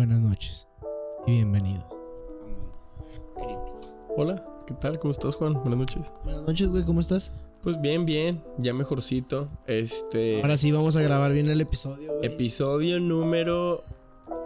buenas noches y bienvenidos. Hola, ¿qué tal? ¿Cómo estás, Juan? Buenas noches. Buenas noches, güey, ¿cómo estás? Pues bien, bien, ya mejorcito. Este. Ahora sí vamos a grabar bien el episodio. güey. Episodio número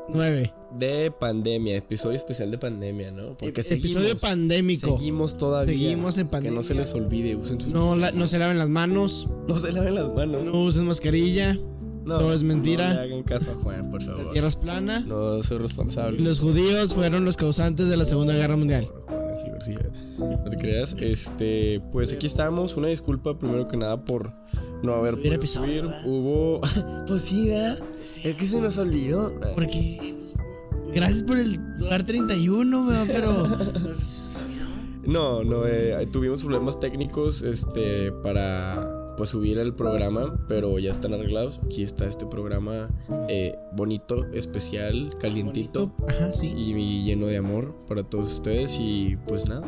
9. de pandemia, episodio especial de pandemia, ¿no? Porque seguimos, episodio pandémico. Seguimos todavía. Seguimos en Que no se pandemia. les olvide, usen sus No, la- no se laven las manos, no se laven las manos. no usen mascarilla, No, todo es mentira. No le hagan caso a Juan, por la favor. tierra es plana. No soy responsable. Los judíos fueron los causantes de la Segunda Guerra Mundial. No te creas. Este, pues aquí estamos. Una disculpa primero que nada por no haber podido episodio, subir. ¿verdad? Hubo. pues sí, ¿verdad? Es que se nos olvidó. Porque. Gracias por el lugar 31, weón, pero. No, no, eh, tuvimos problemas técnicos este, para pues, subir el programa, pero ya están arreglados. Aquí está este programa eh, bonito, especial, calientito Ajá, sí. y, y lleno de amor para todos ustedes. Y pues nada,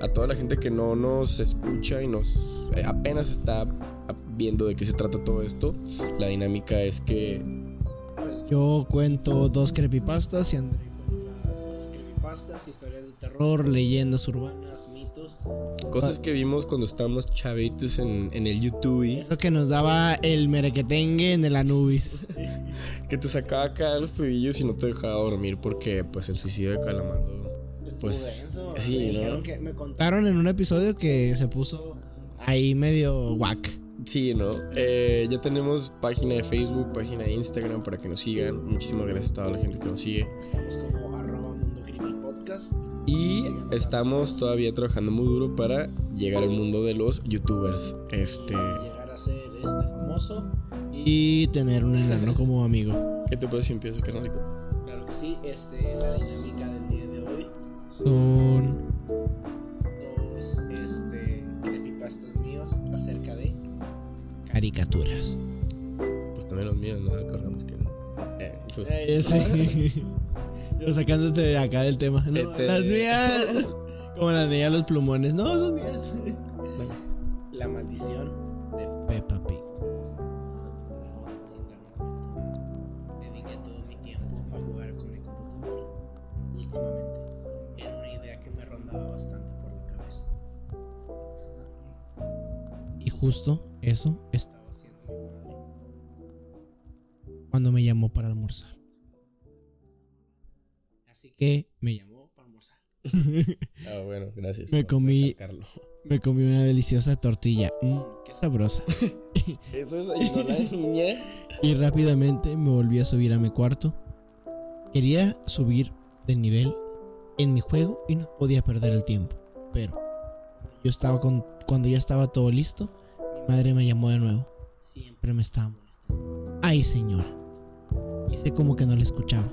a toda la gente que no nos escucha y nos eh, apenas está viendo de qué se trata todo esto, la dinámica es que Yo cuento dos creepypastas y André cuenta dos creepypastas, historias de terror, leyendas urbanas, mitos. cosas que vimos cuando estábamos chavitos en, en el YouTube. Eso que nos daba el merequetengue en el Anubis. Que te sacaba acá los pedillos y no te dejaba dormir porque pues el suicidio de Calamando. Pues sí, me, ¿no? que me contaron en un episodio que se puso ahí medio whack. Sí, ¿no? Eh, ya tenemos página de Facebook, página de Instagram para que nos sigan. Muchísimas gracias a toda la gente que nos sigue. Estamos como podcast. Y estamos todavía trabajando muy duro para llegar al mundo de los youtubers. Este, Llegar a ser este famoso y tener un enano como amigo. ¿qué te parece si empiezas, carnalito? Claro que sí, este, la dinámica del día de hoy son dos este, creepypastas míos acerca de caricaturas. Pues también los míos, no acordamos que. Eh, pues, Yo sacándote de acá del tema. No, Este- Las mías. Como la niña los plumones. No, son mías. bueno. La maldición de Peppa Pig. Sin darme cuenta, dediqué todo mi tiempo a jugar con mi computadora. Últimamente, era una idea que me rondaba bastante por la cabeza. Y justo eso estaba haciendo mi madre cuando me llamó para almorzar. Así que me llamó para almorzar. Ah, bueno, gracias. Me por comí- recalcarlo. Me comí una deliciosa tortilla. Mmm, qué sabrosa. Eso es la niña. Y rápidamente me volví a subir a mi cuarto. Quería subir de nivel en mi juego y no podía perder el tiempo. Pero yo estaba con, cuando ya estaba todo listo, mi madre me llamó de nuevo. Siempre me estaba molestando. Ay, señora. Hice como que no la escuchaba.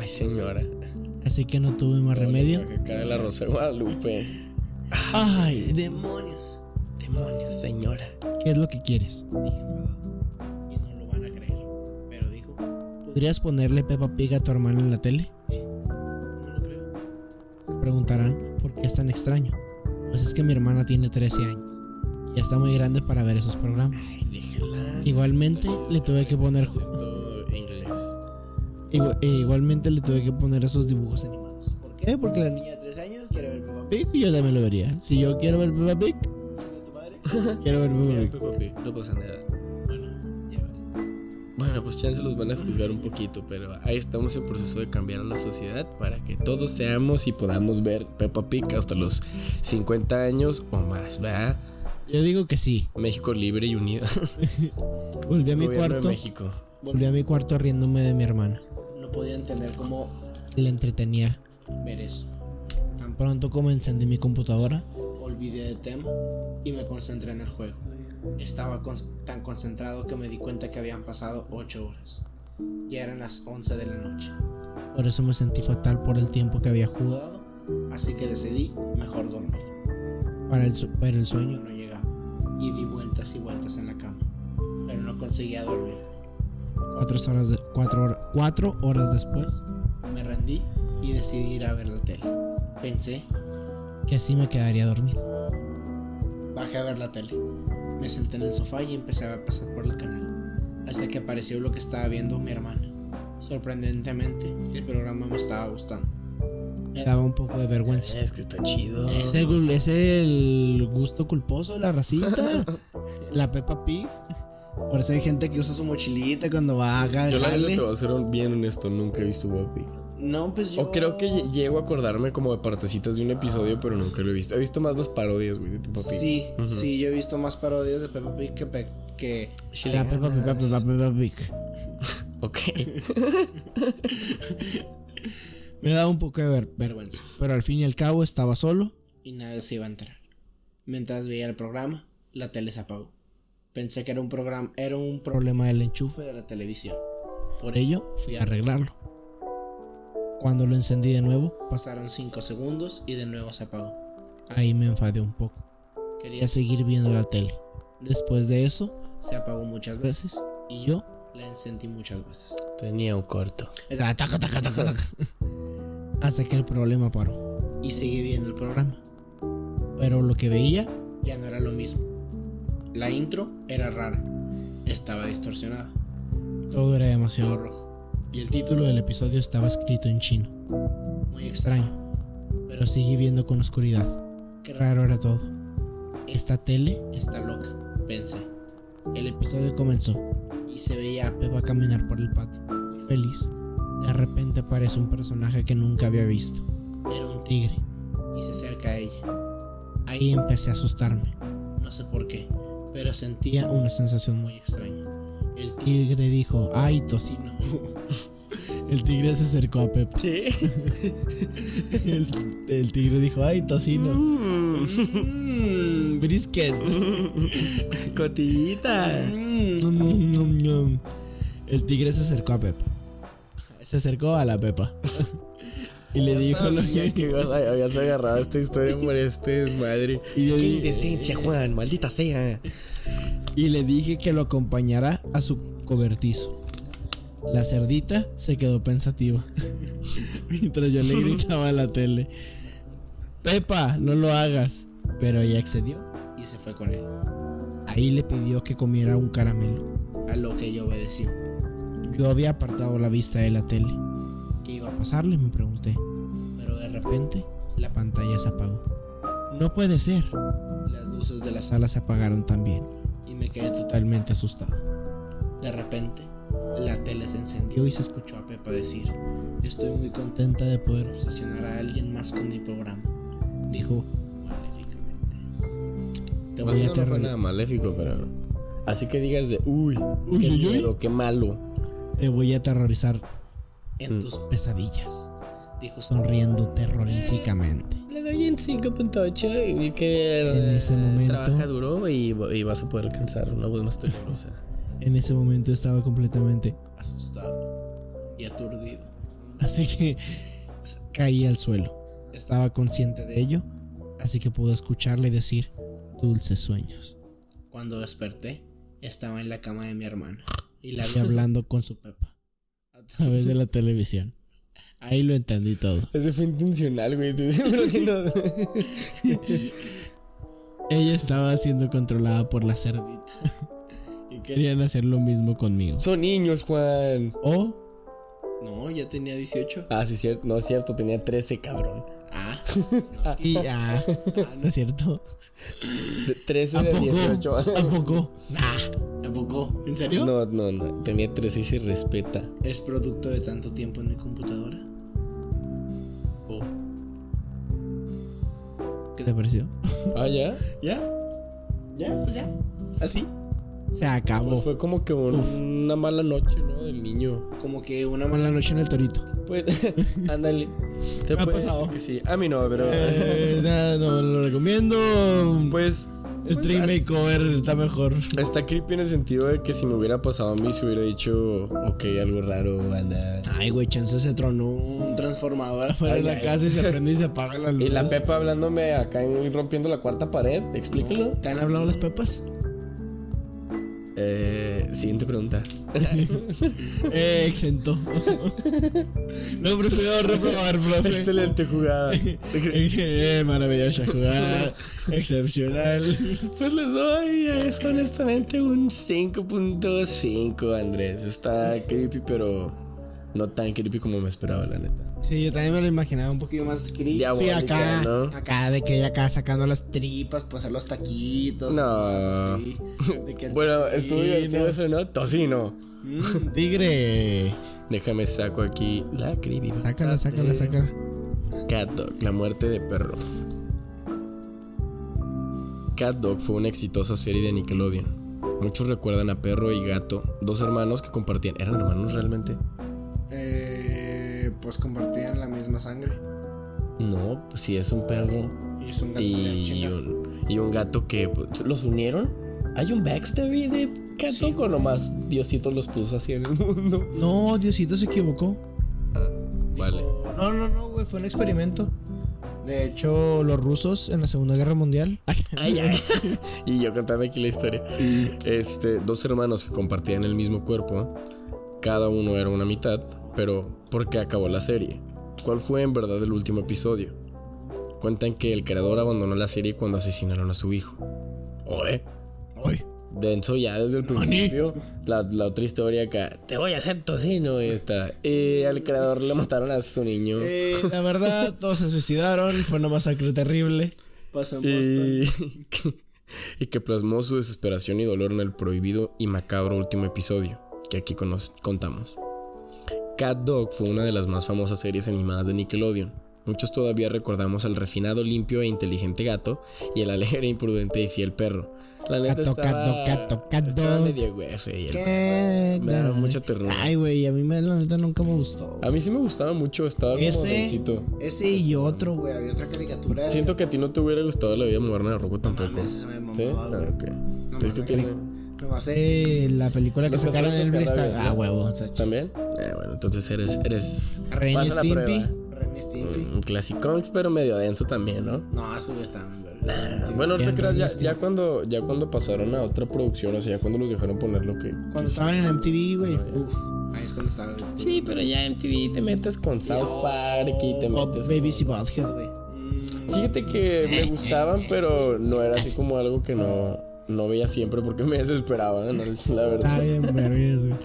Ay, señora. alto. Así que no tuve más remedio. Acá de la Rosa de Guadalupe. Ay, demonios. Demonios, señora. ¿Qué es lo que quieres? Dije. Y no lo van a creer. Pero dijo, ¿podrías ponerle Peppa Pig a tu hermano en la tele? No lo creo. Se preguntarán por qué es tan extraño. Pues es que mi hermana tiene 13 años. Y ya está muy grande para ver esos programas. Ay. Igualmente le tuve que poner. E igualmente le tuve que poner esos dibujos animados. ¿Por qué? Porque la niña de 13 años quiere ver Peppa Pig y yo también lo vería. Si yo quiero ver Peppa Pig, tu madre, quiero ver Peppa Pig. Peppa Pig, No pasa nada. Bueno, ya veremos. Bueno, pues chance los van a juzgar un poquito, pero ahí estamos en proceso de cambiar a la sociedad para que todos seamos y podamos ver Peppa Pig hasta los 50 años o más, ¿verdad? Yo digo que sí. México libre y unido. Volví a mi Gobierno de cuarto. México. Volví a mi cuarto riéndome de mi hermana. No podía entender cómo le entretenía ver eso. Tan pronto como encendí mi computadora, olvidé del tema y me concentré en el juego. Estaba con- tan concentrado que me di cuenta que habían pasado 8 horas. Ya eran las 11 de la noche. Por eso me sentí fatal por el tiempo que había jugado, así que decidí mejor dormir. Para el, pero el sueño no llegaba y di vueltas y vueltas en la cama, pero no conseguía dormir. Cuatro horas, de- cuatro, hor- cuatro horas después, me rendí y decidí ir a ver la tele. Pensé que así me quedaría dormido. Bajé a ver la tele. Me senté en el sofá y empecé a pasar por el canal. Hasta que apareció lo que estaba viendo mi hermana. Sorprendentemente, el programa me estaba gustando. Me daba un poco de vergüenza. Es que está chido. Es el, es el gusto culposo la racita. la Peppa Pig. Por eso hay gente que usa su mochilita cuando va a Yo la verdad te voy a ser bien honesto, nunca he visto Peppa Pig. No, pues yo. O creo que lle- llego a acordarme como de partecitas de un episodio, pero nunca lo he visto. He visto más las parodias, güey, de Peppa Pig. Sí, sí, yo he visto más parodias de Peppa Pig que. pe- que Peppa Pig, ganas. Peppa, Peppa Pig. Ok. Me daba un poco de ver- vergüenza. Pero al fin y al cabo estaba solo y nadie se iba a enterar. Mientras veía el programa, la tele se apagó. Pensé que era un programa, era un problema del enchufe de la televisión. Por ello, fui a arreglarlo. Cuando lo encendí de nuevo, pasaron 5 segundos y de nuevo se apagó. Ahí me enfadé un poco. Quería seguir viendo la tele. Después de eso, se apagó muchas veces y yo la encendí muchas veces. Tenía un corto. Taca, taca, taca. Hasta que el problema paró. Y seguí viendo el programa. Pero lo que veía ya no era lo mismo. La intro era rara. Estaba distorsionada. Todo era demasiado rojo. Y el título del episodio estaba escrito en chino. Muy extraño. Pero seguí viendo con oscuridad. Qué raro era todo. Esta tele está loca, pensé. El episodio comenzó y se veía a Peppa caminar por el patio, muy feliz. De repente aparece un personaje que nunca había visto. Era un tigre y se acerca a ella. Ahí empecé a asustarme, no sé por qué, pero sentía una sensación muy extraña. El tigre dijo, ¡ay, tocino! El tigre se acercó a Peppa. ¿Sí? El, el tigre dijo, ¡ay, tocino! Mm, brisket. Cotillita. Mm. El tigre se acercó a Pepa. Se acercó a la Pepa. Y le dijo lo Sabía que a- habías agarrado esta historia por este desmadre. Y le Qué indecencia, Juan, maldita sea. y le dije que lo acompañara a su cobertizo. La cerdita se quedó pensativa. Mientras yo le gritaba a la tele. Pepa, no lo hagas. Pero ella accedió y se fue con él. Ahí le pidió que comiera un caramelo, a lo que yo obedecí. Yo había apartado la vista de la tele. ¿Qué iba a pasarle? Me pregunté. Pero de repente la pantalla se apagó. No puede ser. Las luces de la sala se apagaron también y me quedé totalmente asustado. De repente, la tele se encendió y se escuchó a Pepa decir, estoy muy contenta de poder obsesionar a alguien más con mi programa. Dijo maléficamente. Te voy a no fue nada maléfico, pero. Así que digas de, uy, Uy, qué uy, uy. miedo, qué malo. Te voy a aterrorizar en tus pesadillas. Dijo sonriendo terroríficamente. Le doy en 5.8 y que En ese momento- trabaja duro y, y vas a poder alcanzar una buena estrella. O sea, En ese momento estaba completamente asustado y aturdido. Así que caí al suelo. Estaba consciente de ello, así que pude escucharle decir dulces sueños. Cuando desperté, estaba en la cama de mi hermana y la vi hablando con su Pepa través de la televisión. Ahí lo entendí todo. ese fue intencional, güey. Estoy seguro que no. Ella estaba siendo controlada por la cerdita y querían hacer lo mismo conmigo. Son niños, Juan. O no, ya tenía 18. Ah, sí, cierto. No es cierto, tenía 13, cabrón. Ah, y ah, ah, no es cierto. De 13 ¿A de poco? 18. ¿A poco? Nah, ¿a poco? ¿En serio? No, no, no. Tenía 13 y se respeta. ¿Es producto de tanto tiempo en mi computadora? Oh. ¿Qué te pareció? Ah, ya. ¿Ya? ¿Ya? Pues ya. ¿Así? Se acabó. Pues fue como que un- una mala noche, ¿no? Del niño. Como que una mala noche en el torito. Pues, ándale. Te ha pasado. que sí. A mí no, pero. Eh, nada, no lo recomiendo. Pues. Stream pues, Makeover está mejor. Está creepy en el sentido de que si me hubiera pasado a mí, se hubiera dicho, ok, algo raro, anda. Ay, güey, chance se tronó un transformador afuera de la ay. casa y se prende y se apaga la luz. Y la Pepa hablándome acá y rompiendo la cuarta pared, explícalo. ¿Te han hablado las pepas? Eh, siguiente pregunta. Eh, exento. no prefiero reprobar, profe. Excelente jugada. eh, maravillosa jugada. Excepcional. Pues les doy, es honestamente un 5.5, Andrés. Está creepy, pero no tan creepy como me esperaba, la neta. Sí, yo también me lo imaginaba un poquito más creepy acá. ¿no? Acá de que ella acá sacando las tripas para hacer los taquitos. No. cosas así. De que Bueno, estuvo divertido eso, ¿no? Tocino. Mm, tigre. Déjame saco aquí la creepy. Sácala, sácala, sácala. Cat Dog, la muerte de perro. Cat Dog fue una exitosa serie de Nickelodeon. Muchos recuerdan a Perro y Gato, dos hermanos que compartían. ¿Eran hermanos realmente? Eh, pues compartían la misma sangre. No, pues sí es un perro Y es un gato de y, un, y un gato que pues, los unieron. ¿Hay un backstory de Cat Sí, o nomás Diosito los puso así en el mundo? No, Diosito se equivocó. Vale. No, no, no, güey, fue un experimento. De hecho, los rusos en la Segunda Guerra Mundial. Ay, ay. y yo contando aquí la historia. Este, dos hermanos que compartían el mismo cuerpo, cada uno era una mitad, pero ¿por qué acabó la serie? ¿Cuál fue en verdad el último episodio? Cuentan que el creador abandonó la serie cuando asesinaron a su hijo. Oye, Ay. denso ya desde el principio. La, la otra historia acá, te voy a hacer tocino y está. Y al creador le mataron a su niño. Eh, la verdad, todos se suicidaron. Fue una masacre terrible. Pasó en Boston. y, que, y que plasmó su desesperación y dolor en el prohibido y macabro último episodio que aquí contamos. Cat Dog fue una de las más famosas series animadas de Nickelodeon. Muchos todavía recordamos al refinado, limpio e inteligente gato y el alegre, imprudente y fiel perro. La neta Gato, estaba, gato, gato, estaba medio güefe y el perro. Me daba mucha ternura. Ay, güey, a mí me, la neta nunca me gustó. A mí sí me gustaba mucho, estaba como Ese, densito. ese y otro, güey. Había otra caricatura. Siento que a ti no te hubiera gustado la vida moderna de Rocco tampoco. mames, me mamaba, ¿Sí? Ah, ok. Nomás Es que tiene- Nomás eh, la película que Los sacaron en canarios, Ah, huevo. ¿También? Eh, bueno, entonces eres. eres Ren y Stimpy. prueba. Ren y Stimpy. Un clásico, pero medio denso también, ¿no? No, eso güey está verga. Bueno, no te creas, ya, ya cuando, ya cuando pasaron a otra producción, o sea, ya cuando los dejaron poner lo que. Cuando estaban en MTV, güey. Uf. Ahí es cuando estaba. Sí, pero ya en TV te metes con South Park y te metes. Baby y Basket, güey. Mm, Fíjate que me gustaban, pero no era así como algo que no, no veía siempre porque me desesperaban, ¿no? la Está verdad. bien, vergas, güey.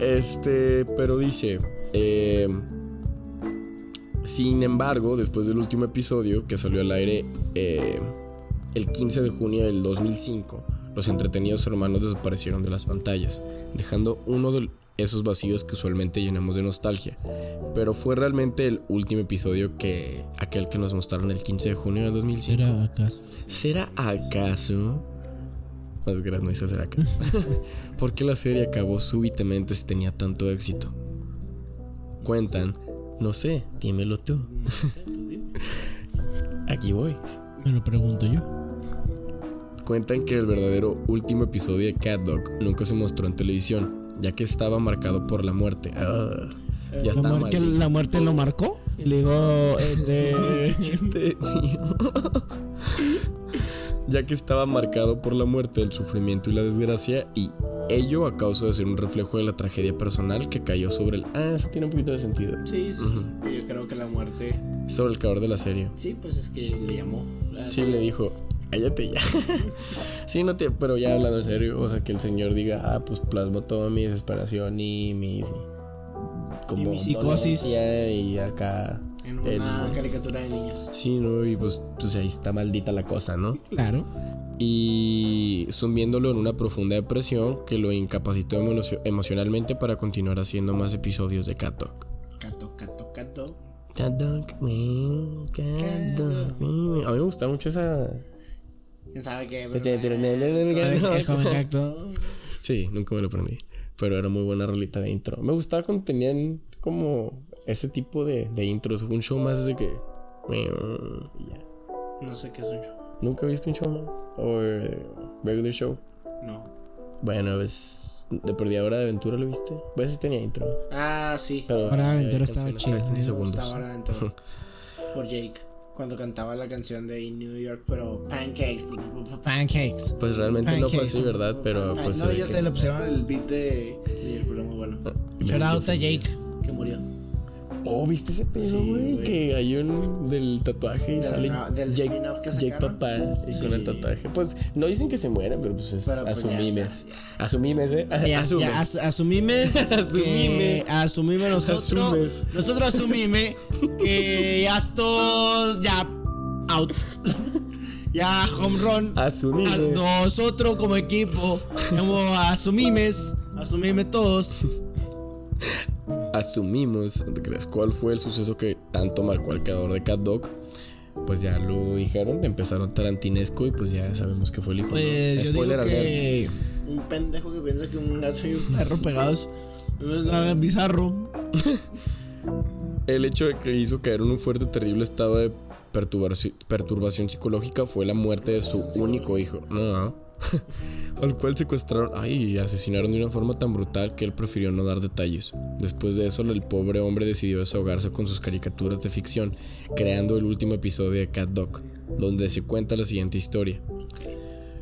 Este, pero dice, eh, sin embargo, después del último episodio que salió al aire eh, el 15 de junio del 2005, los entretenidos hermanos desaparecieron de las pantallas, dejando uno de esos vacíos que usualmente llenamos de nostalgia. Pero fue realmente el último episodio que aquel que nos mostraron el 15 de junio del 2005. ¿Era acaso? ¿Será acaso? Más gracias, no hizo será acaso. ¿Por qué la serie acabó súbitamente si tenía tanto éxito? Cuentan, no sé, dímelo tú. Aquí voy. Me lo pregunto yo. Cuentan que el verdadero último episodio de Cat Dog nunca se mostró en televisión, ya que estaba marcado por la muerte. Ah, ya La, está muerte, mal. la muerte lo marcó. Y le digo, este. Chiste, tío. ya que estaba marcado por la muerte, el sufrimiento y la desgracia, y ello a causa de ser un reflejo de la tragedia personal que cayó sobre el. Ah, eso tiene un poquito de sentido. Sí, sí. Yo creo que la muerte. Sobre el creador de la serie. Sí, pues es que le llamó. Sí, le dijo, cállate ya. sí, no te. Pero ya hablando en serio, o sea, que el señor diga, ah, pues plasmo toda mi desesperación y mi. Como mi psicosis. Y acá. En el- una caricatura de niños. Sí, ¿no? Y pues, pues ahí está maldita la cosa, ¿no? Claro. y sumiéndolo en una profunda depresión que lo incapacitó emo- emocionalmente para continuar haciendo más episodios de Cat Dog. Cat Dog, Cat Dog, man. A mí me gusta mucho esa... ¿Quién sabe qué? El joven cacto. Sí, nunca me lo aprendí. Pero era muy buena rolita de intro. Me gustaba cuando tenían como ese tipo de, de intros. Un show más de que... y ya. No sé qué es un show. ¿Nunca viste un show más? ¿O eh, regular show? No. Bueno, ves... De perdida hora de aventura lo viste. A veces tenía intro. Ah, sí. Pero Hora de eh, Aventura estaba canciones chida, cada 15 sí, me segundos. gustaba Hora de Aventura. Por Jake. Cuando cantaba la canción de In New York, pero pancakes. Pancakes. Pues realmente no fue así, ¿verdad? Pero pues. No, se ya sé, le pusieron el beat de. pero muy bueno. me Shout out a Jake, que murió. Oh, ¿viste ese pedo, Sí, güey? güey. que hay un del tatuaje y Del sale ra- del Jake, que Jake. Papá y Sí. con el tatuaje. Pues no dicen que se muera, pero pues es Pero, pues, asumimes. Asumimes, ¿eh? Ya, Asume. ya as- asumime. Asumime. nosotros. Asumes. Nosotros asumime que ya estoy. Ya. Out. Ya home run. Asumime. A- Nosotros como equipo. Hemos asumimes. Asumime todos. Asumimos, no cuál fue el suceso que tanto marcó al creador de Cat Dog. Pues ya lo dijeron, empezaron tarantinesco y pues ya sabemos que fue el hijo. ¿no? Pues yo Spoiler digo alert. que. Un pendejo que piensa que un gato y un perro pegados. Es algo bizarro. El hecho de que hizo caer en un fuerte, terrible estado de perturbaci- perturbación psicológica fue la muerte de su único hijo. No, al cual secuestraron y asesinaron de una forma tan brutal que él prefirió no dar detalles. Después de eso, el pobre hombre decidió desahogarse con sus caricaturas de ficción, creando el último episodio de Cat Dog, donde se cuenta la siguiente historia.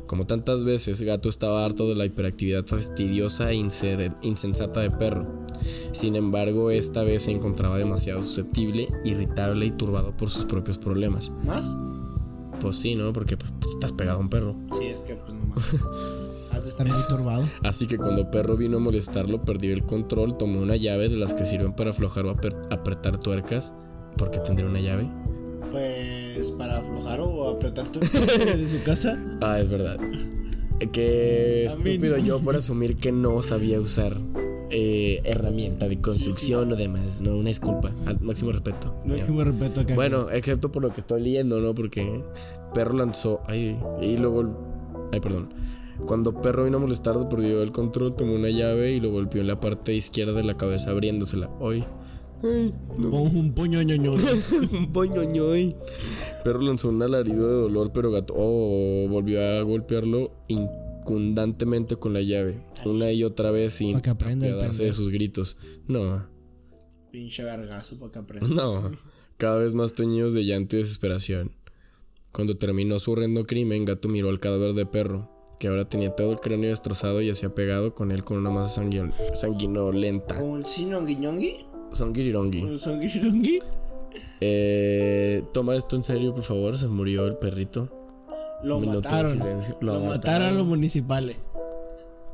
Como tantas veces, Gato estaba harto de la hiperactividad fastidiosa e insensata de perro. Sin embargo, esta vez se encontraba demasiado susceptible, irritable y turbado por sus propios problemas. ¿Más? Pues sí, ¿no? Porque pues, pues, estás pegado a un perro. Sí, es que pues no mames. Has de estar muy turbado. Así que cuando Perro vino a molestarlo, perdió el control, tomó una llave de las que sirven para aflojar o apretar tuercas. ¿Por qué tendría una llave? Pues para aflojar o apretar tu de su casa. Ah, es verdad. Qué estúpido no. yo por asumir que no sabía usar eh, herramienta de construcción o demás. No, una disculpa. Al máximo respeto. Me respeto acá. Bueno, excepto por lo que estoy leyendo, ¿no? Porque Perro lanzó. Ay, y luego. Ay, perdón. Cuando Perro vino a molestarlo, perdió el control, tomó una llave y lo golpeó en la parte izquierda de la cabeza, abriéndosela. Ay, no. Un puño ñoño. Un poñoñoy. Perro lanzó un alarido de dolor, pero gato oh, volvió a golpearlo incundantemente con la llave. Una y otra vez sin Pa' que aprenda el apiadarse de sus gritos. No, Pinche vergazo para que aprenda. no. Cada vez más teñidos de llanto y desesperación. Cuando terminó su horrendo crimen, Gato miró al cadáver de perro, que ahora tenía todo el cráneo destrozado y hacía pegado con él con una masa sanguin- sanguinolenta. ¿Un sinonguiñongui? Sangirirongi. ¿Un? Eh, toma esto en serio, por favor. Se murió el perrito. Lo Un minuto de mataron. silencio. Lo, Lo mataron mataron. los municipales.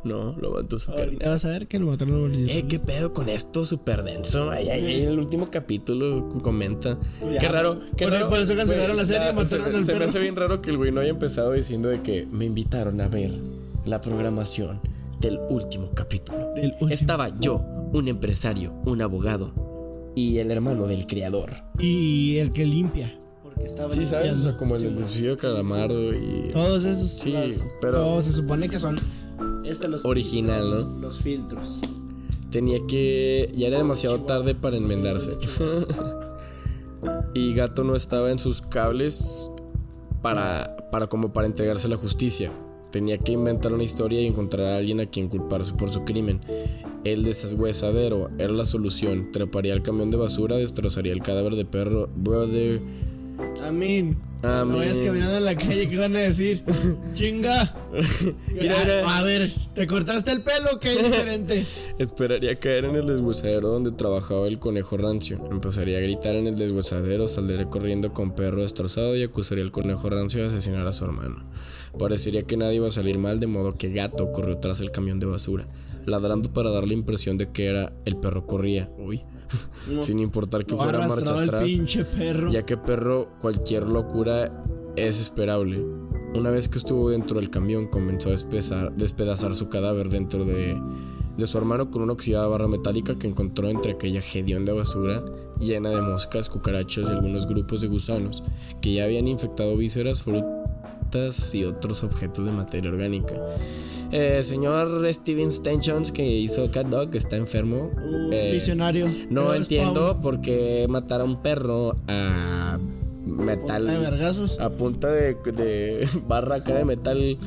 No, lo mató su carne. Ahorita vas a ver que lo mataron los. Eh, ¿qué pedo con esto? Súper denso. Ay, ay, ay, en el último capítulo comenta. Ya. Qué raro. Qué Por- raro. por eso cancelaron la serie, ya, mataron se, al se me hace bien raro que el güey no haya empezado diciendo de que me invitaron a ver la programación del último capítulo. Del último. Estaba yo, un empresario, un abogado y el hermano del creador. Y el que limpia. Porque estaba Sí, ¿sabes? O sea, como el Sí, del suicidio Calamardo y... Todos esos. Sí, las- pero- todos se supone que son. Este, los Original, ¿no? Los filtros. Tenía que. Ya era demasiado tarde para enmendarse. y Gato no estaba en sus cables para, para como para entregarse a la justicia. Tenía que inventar una historia y encontrar a alguien a quien culparse por su crimen. El deshuesadero era la solución. Treparía al camión de basura, destrozaría el cadáver de perro. Brother. Amén. No vayas caminando en la calle, ¿qué van a decir? ¡Chinga! Mira. A, ver, ¿te cortaste el pelo? ¿Qué diferente? Esperaría caer en el deshuesadero donde trabajaba el conejo rancio. Empezaría a gritar en el deshuesadero, saldría corriendo con perro destrozado y acusaría al conejo rancio de asesinar a su hermano. Parecería que nadie iba a salir mal, de modo que Gato corrió tras el camión de basura, ladrando para dar la impresión de que era el perro corría. Uy. Sin importar que fuera marcha el atrás pinche perro. ya que perro cualquier locura es esperable. Una vez que estuvo dentro del camión comenzó a despezar- despedazar su cadáver dentro de, de su hermano con una oxidada barra metálica que encontró entre aquella hedionda basura llena de moscas, cucarachas y algunos grupos de gusanos que ya habían infectado vísceras, frutas y otros objetos de materia orgánica. Eh, señor Steven Stenchons que hizo Cat Dog está enfermo. Un Eh, visionario. no Pero entiendo por qué matar a un perro a metal. vergazos. A punta de, de barra acá de metal.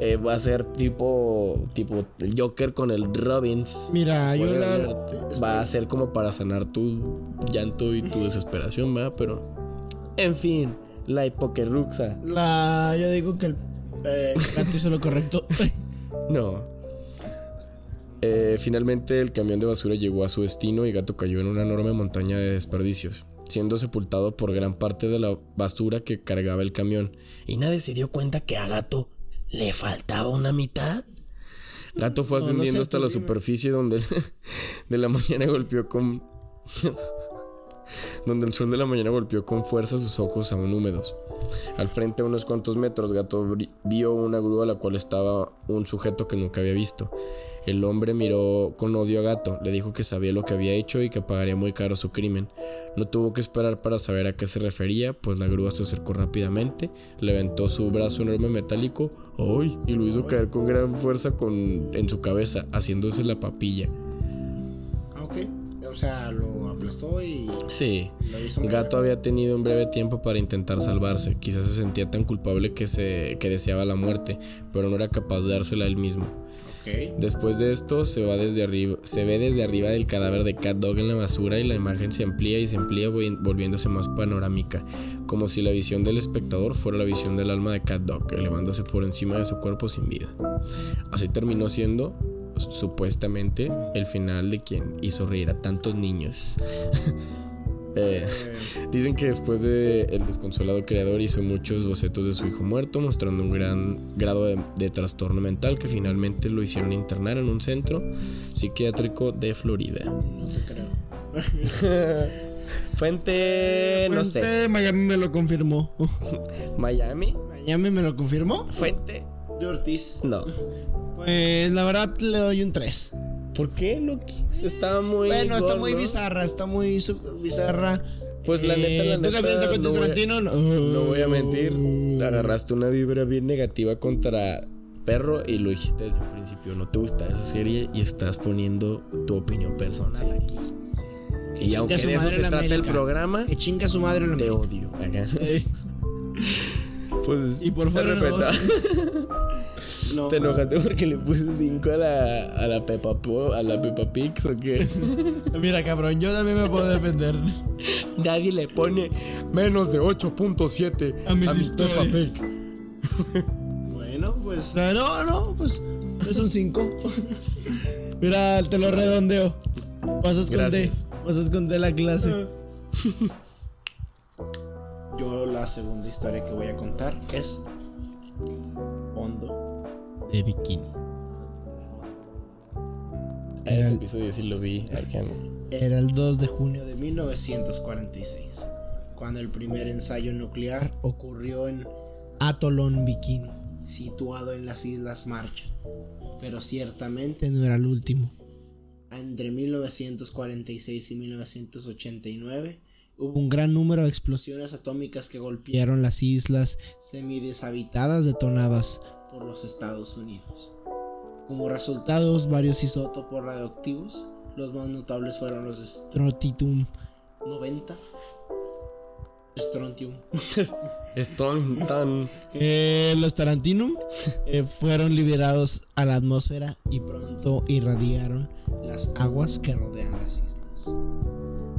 eh, va a ser tipo. Tipo el Joker con el Robbins. Mira, yo la-. Va a ser como para sanar tu llanto y tu desesperación, ¿verdad? Pero. En fin, la hipoquerruxa. La, yo digo que el eh, hizo lo correcto. No. Eh, finalmente el camión de basura llegó a su destino y Gato cayó en una enorme montaña de desperdicios, siendo sepultado por gran parte de la basura que cargaba el camión. ¿Y nadie se dio cuenta que a Gato le faltaba una mitad? Gato fue No, no ascendiendo sé, hasta la dime. superficie donde de la mañana golpeó con donde el sol de la mañana golpeó con fuerza sus ojos aún húmedos. Al frente a unos cuantos metros, Gato vio una grúa a la cual estaba un sujeto que nunca había visto. El hombre miró con odio a Gato, le dijo que sabía lo que había hecho y que pagaría muy caro su crimen. No tuvo que esperar para saber a qué se refería, pues la grúa se acercó rápidamente, levantó su brazo enorme metálico ¡ay! y lo hizo caer con gran fuerza con, en su cabeza, haciéndose la papilla. O sea, lo aplastó y Sí, lo hizo. Gato había tenido un breve tiempo para intentar salvarse. Quizás se sentía tan culpable que, se, que deseaba la muerte, pero no era capaz de dársela él mismo. Después de esto, se, va desde arriba, se ve desde arriba del cadáver de Cat Dog en la basura y la imagen se amplía y se amplía volvi- volviéndose más panorámica, como si la visión del espectador fuera la visión del alma de Cat Dog, elevándose por encima de su cuerpo sin vida. Así terminó siendo, supuestamente, el final de quien hizo reír a tantos niños. Eh, Dicen que después de el desconsolado creador hizo muchos bocetos de su hijo muerto, mostrando un gran grado de, de trastorno mental que finalmente lo hicieron internar en un centro psiquiátrico de Florida. No te creo. Fuente, no sé. Fuente, Miami me lo confirmó. Miami. Miami me lo confirmó. Fuente. De Ortiz. No. Pues la verdad le doy un 3. ¿Por qué lo quise? Estaba muy. Bueno, está muy bizarra, está muy bizarra. Pues la neta, la ¿Tú qué neta, no voy a- Tarantino? No, No voy a mentir. Agarraste una vibra bien negativa contra Perro y lo dijiste desde un principio. No te gusta esa serie y estás poniendo tu opinión personal aquí. Y aunque de eso se trata el programa, Que chinga su madre la te América. odio. Acá. Eh, Pues, Y por fuera no. ¿Te enojaste porque le puse 5 a la, a la Peppa Po- a la Peppa Pig o qué? Mira, cabrón, yo también me puedo defender. Nadie le pone menos de 8.7 A mis mi historias. Peppa Pig. Bueno, pues. ah, No, no, pues. Es un 5. Mira, te lo redondeo. Pasas con Gracias. D. Pasas con D la clase. Yo la segunda historia que voy a contar es Hondo de Bikini. A ese episodio sí lo vi. acá. Era el 2 de junio de 1946, cuando el primer ensayo nuclear ocurrió en Atolón Bikini, situado en las Islas Marshall. Pero ciertamente no era el último. Entre 1946 y 1989 hubo un gran número de explosiones atómicas que golpearon las islas semideshabitadas detonadas por los Estados Unidos. Como resultados, varios isótopos radioactivos, los más notables fueron los Strontium 90, Strontium, Están tan. Eh, los Tarantinum eh, fueron liberados a la atmósfera y pronto irradiaron las aguas que rodean las islas.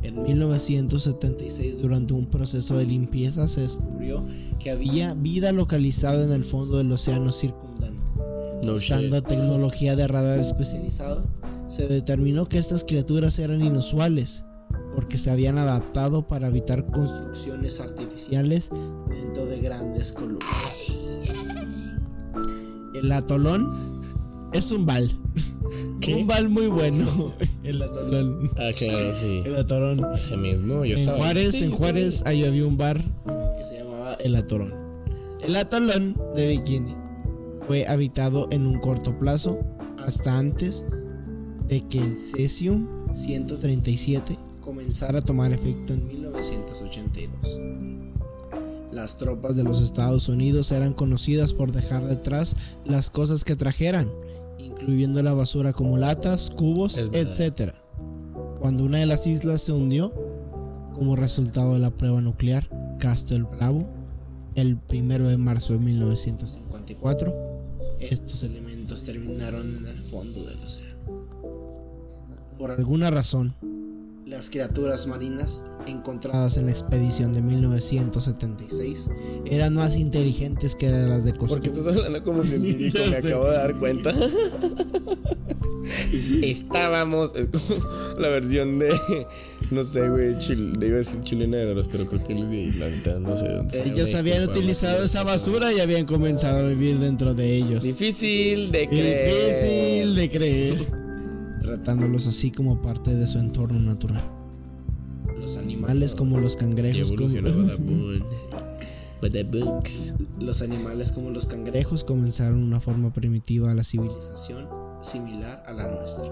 En 1976, durante un proceso de limpieza, se descubrió que había vida localizada en el fondo del océano circundante. No Usando tecnología de radar especializado, se determinó que estas criaturas eran inusuales porque se habían adaptado para evitar construcciones artificiales dentro de grandes columnas. El atolón es un bal. ¿Qué? Un bal muy bueno. El atolón. Ah, claro, sí. El atolón. Ese mismo, yo En estaba. Juárez, Sí, en Juárez, ahí había un bar que se llamaba El Atorón. El Atolón de Bikini fue habitado en un corto plazo hasta antes de que el Cesium 137 comenzara a tomar efecto en 1982. Las tropas de los Estados Unidos eran conocidas por dejar detrás las cosas que trajeran, incluyendo la basura como latas, cubos, etc. Cuando una de las islas se hundió, como resultado de la prueba nuclear Castle Bravo, el 1 de marzo de 1954, estos elementos terminaron en el fondo del océano. Por alguna razón, las criaturas marinas encontradas en la expedición de 1976 eran más inteligentes que las de ¿Por qué costumbre. estás hablando como científico? Me acabo de dar cuenta. Estábamos. Es como la versión de. No sé, güey. Chil, iba a decir chilena de Doros, pero creo que es de Irlanda. No sé dónde Ellos habían utilizado esa basura y habían comenzado a vivir dentro de ellos. Difícil de creer. Difícil de creer. Tratándolos así como parte de su entorno natural. Los animales como los cangrejos. como-. Badabunks. Los animales como los cangrejos comenzaron una forma primitiva a la civilización similar a la nuestra.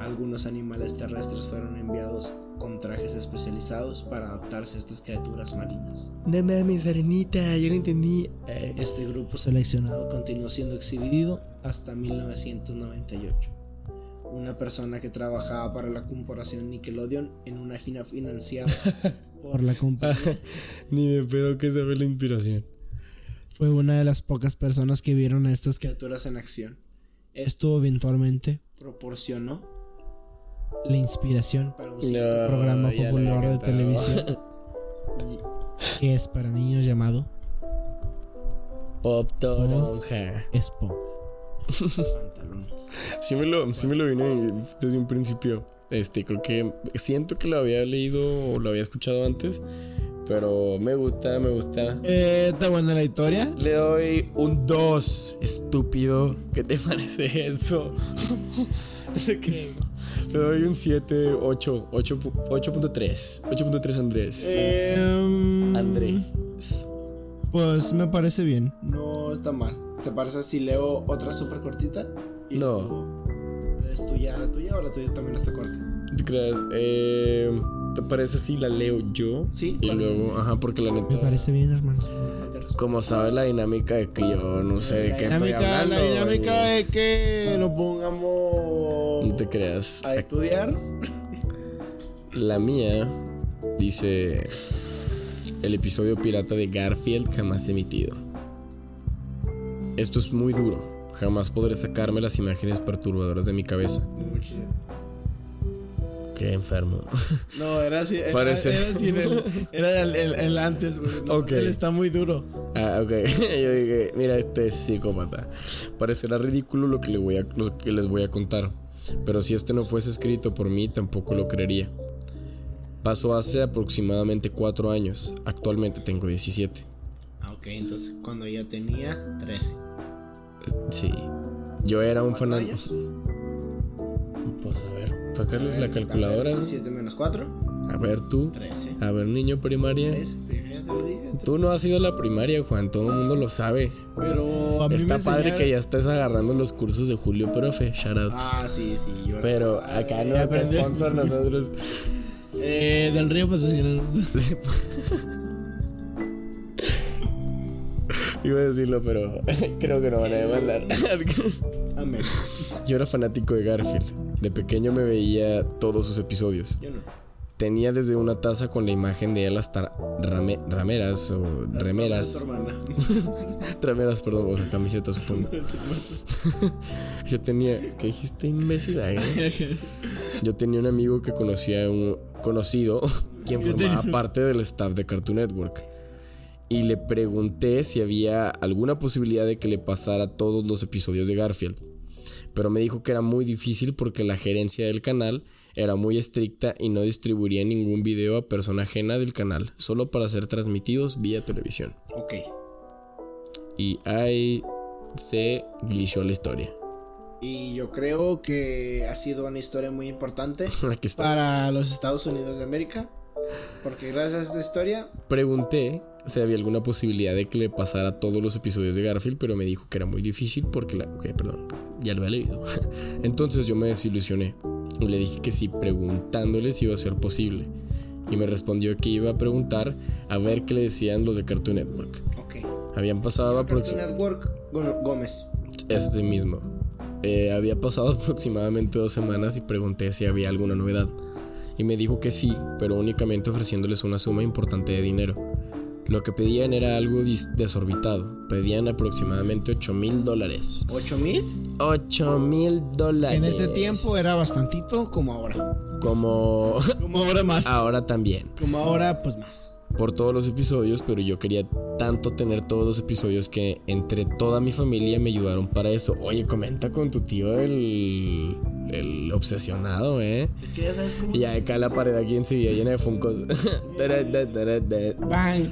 Algunos animales terrestres fueron enviados con trajes especializados para adaptarse a estas criaturas marinas. No mames, arenita, yo no entendí. Eh, Este grupo seleccionado continuó siendo exhibido hasta 1998. Una persona que trabajaba para la corporación Nickelodeon en una gira financiada por la compañía Ni de pedo que sabe la inspiración. fue una de las pocas personas que vieron a estas criaturas en acción. Esto eventualmente proporcionó la inspiración para un No, programa popular de televisión que es para niños llamado Pop Toronja. Expo. Pantalones. Sí me lo, sí me lo vine desde un principio. Este, creo que siento que lo había leído o lo había escuchado antes. Pero me gusta, me gusta. Eh, ¿Está buena la historia? Le doy un 2, estúpido. ¿Qué te parece eso? Le doy un 7, 8, 8, 8.3. 8.3 Andrés. Eh, Andrés. Pues me parece bien. No está mal. ¿Te parece si leo otra súper cortita? Y No. ¿Es tuya la tuya o la tuya también está corta? ¿Te creas? Eh, ¿Te parece si la leo yo? Sí, Y luego, ajá, porque la Me neta. parece bien, hermano. Respeto. Como sabes la dinámica de que yo no sé de qué estoy dinámica, hablando. la dinámica y- es que nos pongamos No te creas. a estudiar. La mía dice el episodio pirata de Garfield jamás emitido. Esto es muy duro. Jamás podré sacarme las imágenes perturbadoras de mi cabeza. Qué enfermo. No, era así. Era, Parece- era así el, era el, el- el antes, güey. No, Ok. Él está muy duro. Ah, ok. Yo dije, mira, este es psicópata. Parecerá ridículo lo que, le voy a, lo que les voy a contar, pero si este no fuese escrito por mí, tampoco lo creería. Pasó hace aproximadamente cuatro años. Actualmente tengo 17. Ah, ok, entonces cuando ella tenía 13. Sí. Yo era un ¿Cuatro fanático. Pues a ver, sacarles la calculadora. a ver, 17 menos 4, A ver tú. 13. A ver, niño primaria. 13, ya te lo dije. Tú no has ido a la primaria, Juan. Todo el mundo lo sabe. Pero a mí Está me padre enseñaron- que ya estés agarrando los cursos de Julio Profe. Shout out. Ah, sí, sí. Yo Pero acá no aprendí. sponsor nosotros. Eh, del río patrocinador. Iba a decirlo, pero creo que no van a demandar. Amén. Yo era fanático de Garfield. De pequeño me veía todos sus episodios. Yo no. Tenía desde una taza con la imagen de él hasta rame- rameras o remeras. Rameras, perdón, o sea, camisetas, supongo. Yo tenía. ¿Qué dijiste, imbécil? Ay, Yo tenía un amigo que conocía a un conocido, quien formaba parte del staff de Cartoon Network. Y le pregunté si había alguna posibilidad de que le pasara todos los episodios de Garfield. Pero me dijo que era muy difícil porque la gerencia del canal era muy estricta y no distribuiría ningún video a persona ajena del canal, solo para ser transmitidos vía televisión. ok. Y ahí se glitchó la historia. Y yo creo que ha sido una historia muy importante para los Estados Unidos de América. Porque gracias a esta historia, Pregunté si había alguna posibilidad de que le pasara todos los episodios de Garfield, pero me dijo que era muy difícil porque la... Ok, perdón, ya lo había leído. Entonces yo me desilusioné y le dije que sí, preguntándole si iba a ser posible. Y me respondió que iba a preguntar a ver qué le decían los de Cartoon Network. ok. Habían pasado Cartoon aproximadamente... Network Gó- Gómez. Este mismo. Eh, había pasado aproximadamente dos semanas y pregunté si había alguna novedad. Y me dijo que sí, pero únicamente ofreciéndoles una suma importante de dinero. Lo que pedían era algo desorbitado. Pedían aproximadamente 8 mil dólares. ¿8 mil? 8 mil dólares. En ese tiempo era bastantito como ahora. Como Como ahora más. ahora también. Como ahora, pues más. por todos los episodios, pero yo quería tanto tener todos los episodios que entre toda mi familia me ayudaron para eso. Oye, comenta con tu tío el, el obsesionado, ¿eh? Es que ya sabes cómo. Y acá la pared aquí enseguida llena de funcos. Bang.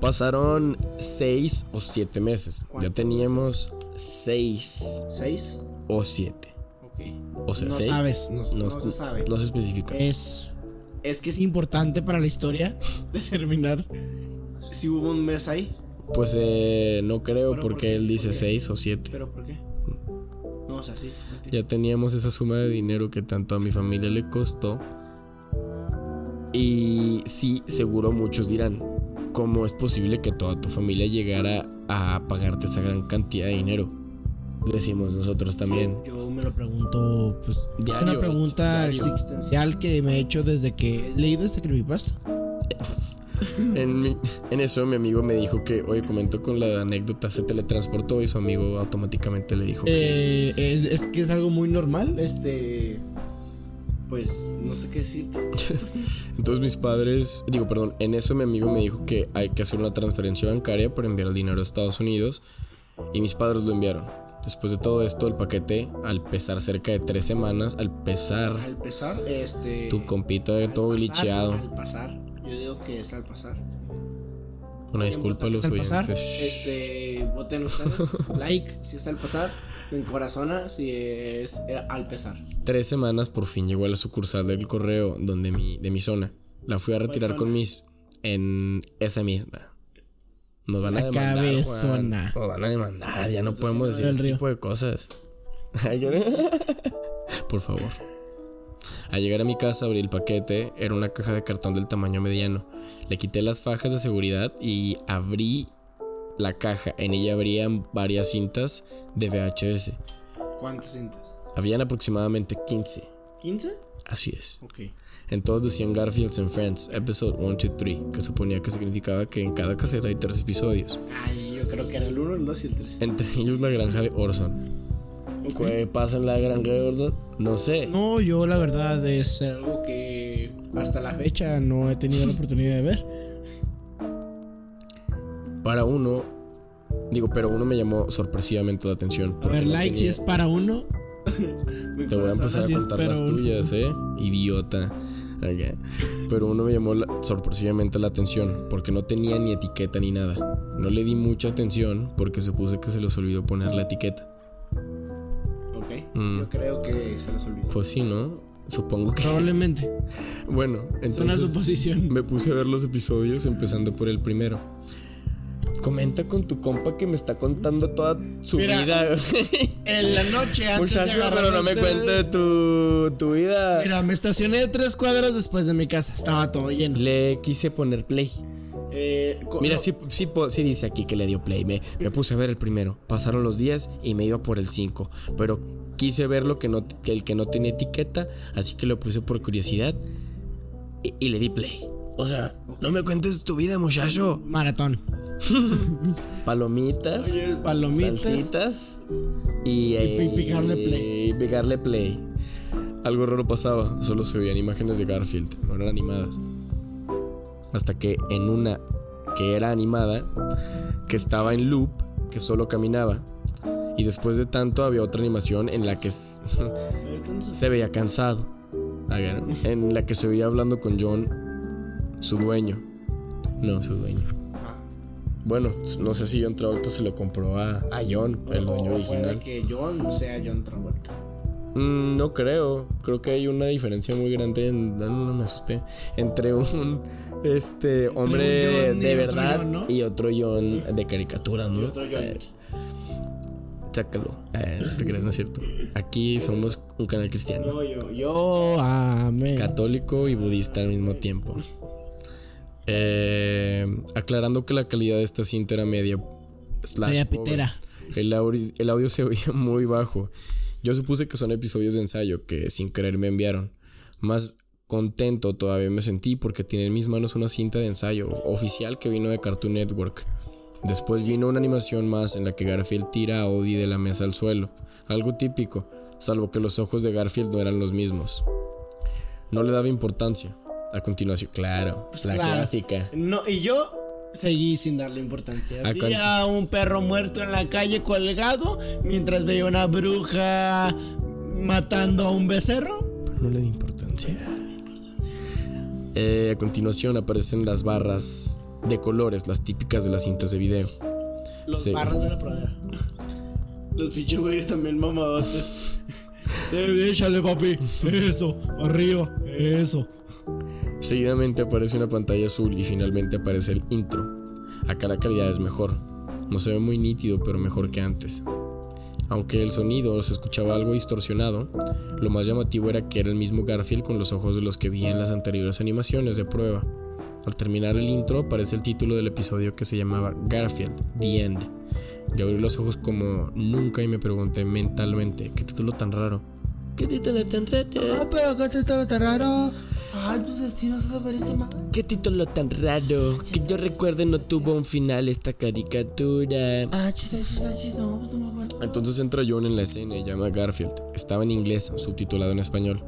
Pasaron seis o siete meses. Ya ¿Cuántos teníamos seis ¿Seis? o siete. Ok. O sea, no seis. sabes, no, no se sabe. No se especifica. Es. Es que es importante para la historia determinar si hubo un mes ahí. Pues eh, no creo ¿Pero por porque él dice seis o siete. ¿Pero por qué? No, o sea, sí. Ya teníamos esa suma de dinero que tanto a mi familia le costó. Y sí, seguro muchos dirán, ¿cómo es posible que toda tu familia llegara a pagarte esa gran cantidad de dinero? Decimos nosotros también. Yo me lo pregunto, pues. es una pregunta diario. existencial que me he hecho desde que he leído este creepypasta. En, mi- en eso mi amigo me dijo que, oye, comentó con la anécdota, se teletransportó y su amigo automáticamente le dijo que... Eh, es, es que es algo muy normal. Este. Pues no sé qué decirte. Entonces mis padres, digo, perdón, en eso mi amigo me dijo que hay que hacer una transferencia bancaria para enviar el dinero a Estados Unidos y mis padres lo enviaron. Después de todo esto, el paquete, al pesar cerca de tres semanas, al pesar Al pesar, este. tu compita de todo glitcheado, Al pasar. Yo digo que es al pasar. una disculpa a los al pasar. oyentes. Este, voten ustedes. like si es al pasar. En corazona si es eh, al pesar. Tres semanas por fin llegó a la sucursal del correo donde mi, de mi zona. La fui a retirar con mis en esa misma. Nos van a La demandar. Juan. cabezona. Nos van a demandar, ya no podemos decir ese río. tipo de cosas. Por favor. Al llegar a mi casa abrí el paquete, era una caja de cartón del tamaño mediano. Le quité las fajas de seguridad y abrí la caja. En ella habrían varias cintas de VHS. ¿Cuántas cintas? Habían aproximadamente 15. ¿15? Así es. Ok. En todos decían Garfields and Friends, episode 1, 2, 3, que suponía que significaba que en cada caseta hay tres episodios. Ay, yo creo que era el 1, el 2 y el 3. Entre ellos la granja de Orson. ¿Qué pasa en la granja de Orson? No sé. No, yo la verdad es algo que hasta la fecha no he tenido la oportunidad de ver. Para uno, digo, pero uno me llamó sorpresivamente la atención. A ver, no like si es para uno. Te voy a empezar a contar las tuyas, ¿eh? Idiota. Pero uno me llamó la- sorpresivamente la atención porque no tenía ni etiqueta ni nada. No le di mucha atención porque supuse que se les olvidó poner la etiqueta. Mm. Yo creo que se les olvidó. Pues sí, ¿no? Supongo que. Probablemente. Bueno, Es una entonces suposición. me puse a ver los episodios empezando por el primero. Comenta con tu compa que me está contando toda su Mira, vida. En la noche antes de Muchacho, agarrar pero no me cuente tu, tu vida. Mira, me estacioné tres cuadras después de mi casa. Estaba todo lleno. Le quise poner play. Eh, Mira, no, sí, sí, dice aquí que le dio play. Me, me puse a ver el primero. Pasaron los días y me iba por el 5. Pero quise ver lo que no, el que no tenía etiqueta. Así que lo puse por curiosidad. Y, y le di play. O sea, no me cuentes tu vida, muchacho. Maratón. Palomitas. Palomitas. Salsitas. Y, Y picarle eh, play. y picarle play. Algo raro pasaba. Solo se veían imágenes de Garfield. No eran animadas. Hasta que en una que era animada, que estaba en loop, que solo caminaba. Y después de tanto había otra animación en la que se veía cansado. En la que se veía hablando con John, su dueño. No, su dueño. Bueno, no sé si John Travolta se lo compró a, a John, el dueño original. Puede que John sea John Travolta. Mm, no creo. Creo que hay una diferencia muy grande en. No, no me asusté. Entre un este hombre John de verdad John, ¿no? y otro John de caricatura, ¿no? Y otro John. Eh, sácalo. Eh, no te crees, no es cierto. Aquí somos un canal cristiano. Yo, yo, yo, amén. Católico y budista al mismo tiempo. Eh, aclarando que la calidad de esta cinta era media. slash Media pitera. El audio, el audio se oía muy bajo. Yo supuse que son episodios de ensayo que sin querer me enviaron. Más contento todavía me sentí porque tiene en mis manos una cinta de ensayo oficial que vino de Cartoon Network. Después vino una animación más en la que Garfield tira a Odie de la mesa al suelo. Algo típico, salvo que los ojos de Garfield no eran los mismos. No le daba importancia. A continuación, claro, Pues la claro. clásica. No, y yo seguí sin darle importancia. ¿A Vi a un perro muerto en la calle colgado mientras veía una bruja matando a un becerro. Pero no le di importancia. Eh, a continuación aparecen las barras de colores, las típicas de las cintas de video. Los Sí. barros de la pradera. Los pinches güeyes también mamadotes. Eh, Échale, papi. Eso. Arriba. Eso. Seguidamente aparece una pantalla azul y finalmente aparece el intro. Acá la calidad es mejor. No se ve muy nítido, pero mejor que antes. Aunque el sonido se escuchaba algo distorsionado, lo más llamativo era que era el mismo Garfield con los ojos de los que vi en las anteriores animaciones de prueba. Al terminar el intro aparece el título del episodio que se llamaba Garfield, The End. Yo abrí los ojos como nunca y me pregunté mentalmente, ¿qué título tan raro? ¿Qué título tan raro? Ah, pero qué te tan raro. Ay, pues así no se lo merece más. ¿Qué título tan raro? Que yo recuerde no tuvo un final esta caricatura. Ah, chista, chista. No, pues no me acuerdo. Entonces entra John en la escena y llama a Garfield. Estaba en inglés, subtitulado en español.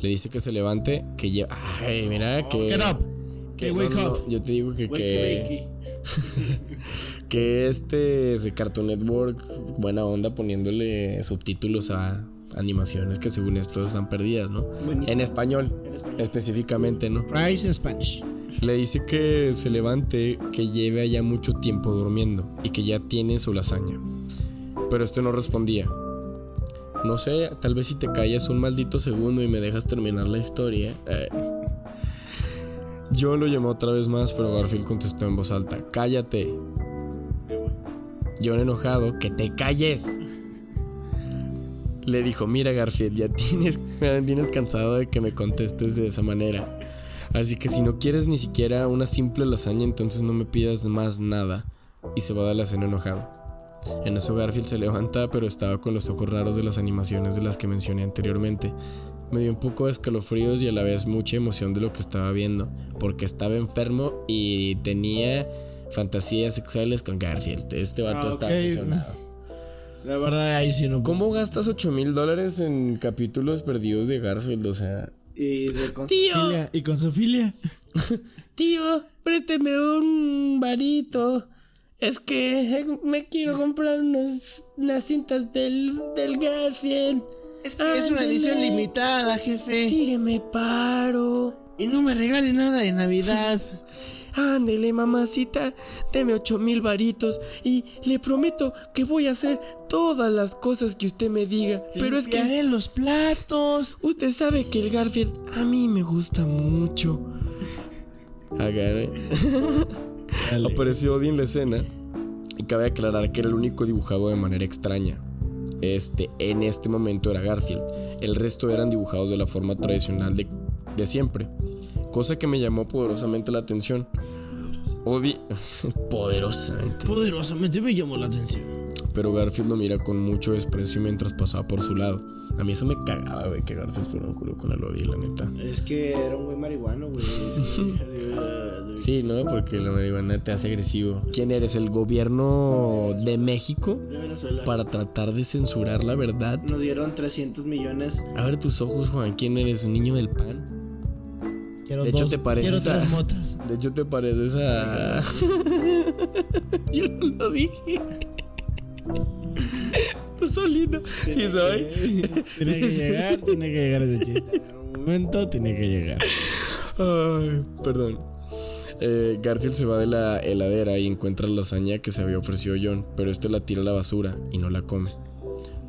Le dice que se levante, que lleva... Ay, mira, que... Get up. que Hey, wake no, no, up. yo te digo que... Wakey, que wakey. que este es de Cartoon Network, buena onda poniéndole subtítulos a animaciones que según esto están perdidas, ¿no? Buenísimo. En español, En español. específicamente, ¿no? Price in Spanish. Le dice que se levante, que lleve ya mucho tiempo durmiendo y que ya tiene su lasaña. Pero este no respondía. No sé, tal vez si te callas un maldito segundo y me dejas terminar la historia. Eh. John lo llamó otra vez más, pero Garfield contestó en voz alta: ¡Cállate! John enojado, ¡que te calles! Le dijo: Mira, Garfield, ya tienes, me tienes cansado de que me contestes de esa manera. Así que si no quieres ni siquiera una simple lasaña, entonces no me pidas más nada. Y se va de la cena enojado. En eso Garfield se levanta, pero estaba con los ojos raros de las animaciones de las que mencioné anteriormente. Me dio un poco de escalofríos y a la vez mucha emoción de lo que estaba viendo, porque estaba enfermo y tenía fantasías sexuales con Garfield. Este vato Ah, está ok. obsesionado. La verdad, ahí sí no. ¿Cómo gastas 8 mil dólares en capítulos perdidos de Garfield? O sea, Y de con Tío. su filia. Y con filia. Tío, présteme un varito. Es que me quiero comprar unos, unas cintas del, del Garfield. Es que es una edición limitada, jefe. Tíreme paro. Y no me regale nada de Navidad. Ándele, mamacita, deme ocho mil varitos y le prometo que voy a hacer todas las cosas que usted me diga. Pero es que los platos. usted sabe que el Garfield a mí me gusta mucho. Agarre. Apareció Odie en la escena y cabe aclarar que era el único dibujado de manera extraña. Este, en este momento era Garfield. El resto eran dibujados de la forma tradicional de, de siempre. Cosa que me llamó poderosamente la atención. Odie... poderosamente. Poderosamente me llamó la atención. Pero Garfield lo mira con mucho desprecio mientras pasaba por su lado. A mí eso me cagaba, güey, que Garfield fuera un culo con el Odie, la neta. Es que era un güey marihuano, güey. Sí, ¿no? Porque la marihuana te hace agresivo. ¿Quién eres? ¿El gobierno de México? De Venezuela. Para tratar de censurar la verdad. Nos dieron 300 millones. Abre tus ojos, Juan. ¿Quién eres? ¿Un niño del pan? Quiero De hecho, dos- te pareces Quiero a- motas. De hecho, te pareces a. Yo no lo dije. Rosalina. Sí, soy. Tiene que llegar, tiene que llegar ese chiste. En algún momento tiene que llegar. Ay, perdón. Eh, Garfield se va de la heladera y encuentra la lasaña que se había ofrecido John, pero este la tira a la basura y no la come.